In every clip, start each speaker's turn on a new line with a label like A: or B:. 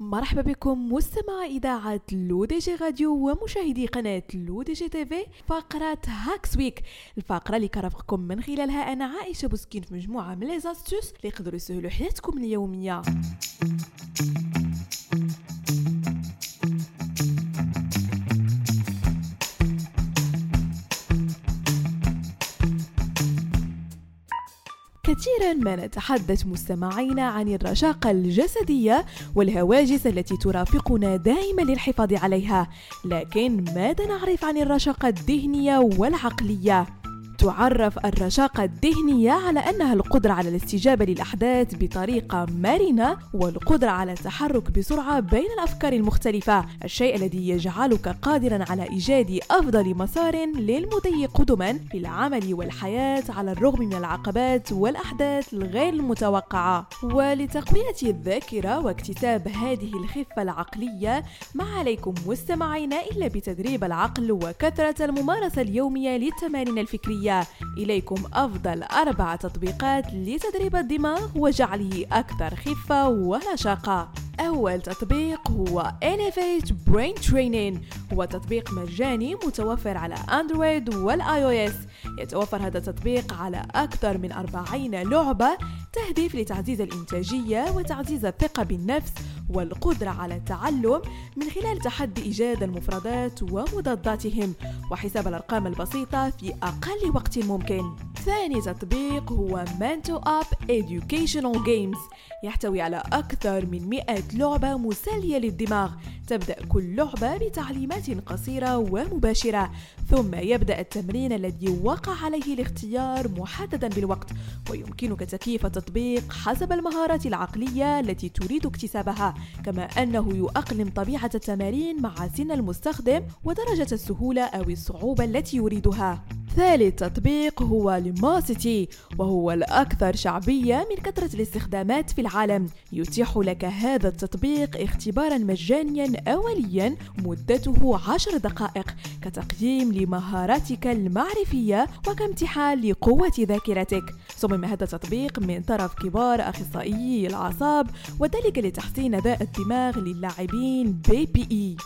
A: مرحبا بكم مستمع إذاعة L'ODJ Radio ومشاهدي قناة L'ODJ TV فقرة Hacks Week الفقرة اللي كرفقكم من خلالها أنا عائشة بوسكين في مجموعة من les astuces اللي يقدروا يسهلوا حياتكم اليومية. كثيرا ما نتحدث مستمعين عن الرشاقة الجسدية والهواجس التي ترافقنا دائما للحفاظ عليها لكن ماذا نعرف عن الرشاقة الذهنية والعقلية؟ تعرف الرشاقة الذهنية على أنها القدرة على الاستجابة للأحداث بطريقة مرنة والقدرة على التحرك بسرعة بين الأفكار المختلفة الشيء الذي يجعلك قادرا على إيجاد أفضل مسار للمضي قدما في العمل والحياة على الرغم من العقبات والأحداث الغير المتوقعة. ولتقوية الذاكرة واكتساب هذه الخفة العقلية ما عليكم مستمعين إلا بتدريب العقل وكثرة الممارسة اليومية للتمارين الفكرية. إليكم. أفضل أربع تطبيقات لتدريب الدماغ وجعله أكثر خفة ونشاقة. أول تطبيق هو Elevate Brain Training. هو تطبيق مجاني متوفر على أندرويد والآي أو إس يتوفر هذا التطبيق على أكثر من 40 لعبة تهدف لتعزيز الإنتاجية وتعزيز الثقة بالنفس والقدرة على التعلم من خلال تحدي إيجاد المفردات ومضاداتهم وحساب الأرقام البسيطة في أقل وقت ممكن. ثاني تطبيق هو Mento Up Educational Games يحتوي على أكثر من 100 لعبة مسلية للدماغ تبدأ كل لعبة بتعليمات قصيرة ومباشرة ثم يبدأ التمرين الذي وقع عليه الاختيار محددا بالوقت ويمكنك تكييف التطبيق حسب المهارات العقلية التي تريد اكتسابها كما أنه يؤقلم طبيعة التمارين مع سن المستخدم ودرجة السهولة أو الصعوبة التي يريدها. ثالث تطبيق هو ليماسيتي وهو الأكثر شعبية من كثرة الاستخدامات في العالم. يتيح لك هذا التطبيق اختبارا مجانيا أوليا مدته عشر دقائق كتقييم لمهاراتك المعرفية وكامتحان لقوة ذاكرتك. صمم هذا التطبيق من طرف كبار أخصائيي الأعصاب وذلك لتحسين أداء الدماغ للاعبين بي بي إي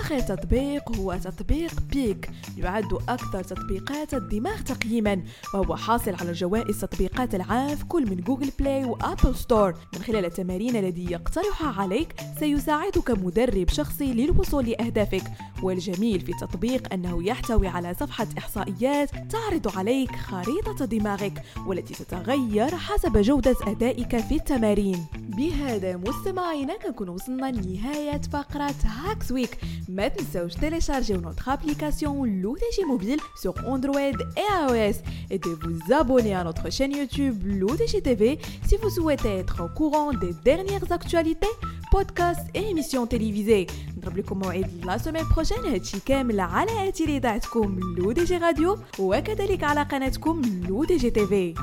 A: آخر تطبيق هو تطبيق Peak. يعد أكثر تطبيقات الدماغ تقييما وهو حاصل على جوائز تطبيقات العام في كل من Google Play و Apple Store من خلال التمارين الذي يقترحها عليك سيساعدك مدرب شخصي للوصول لأهدافك. والجميل في التطبيق أنه يحتوي على صفحة إحصائيات تعرض عليك خريطة دماغك والتي تتغير حسب جودة أدائك في التمارين. بهذا مستمعينا كنكون وصلنا لنهاية فقرة Hacks Week ما تنساوش téléchargez notre application L'ODJ mobile sur Android iOS et abonnez على notre chaîne YouTube L'ODJ TV si vous souhaitez être courant des dernières actualités podcasts et émissions télévisées نضرب لكم موعد la semaine prochaine هادشي كامل على اثير اذاعتكم L'ODJ Radio وكذلك على قناتكم L'ODJ TV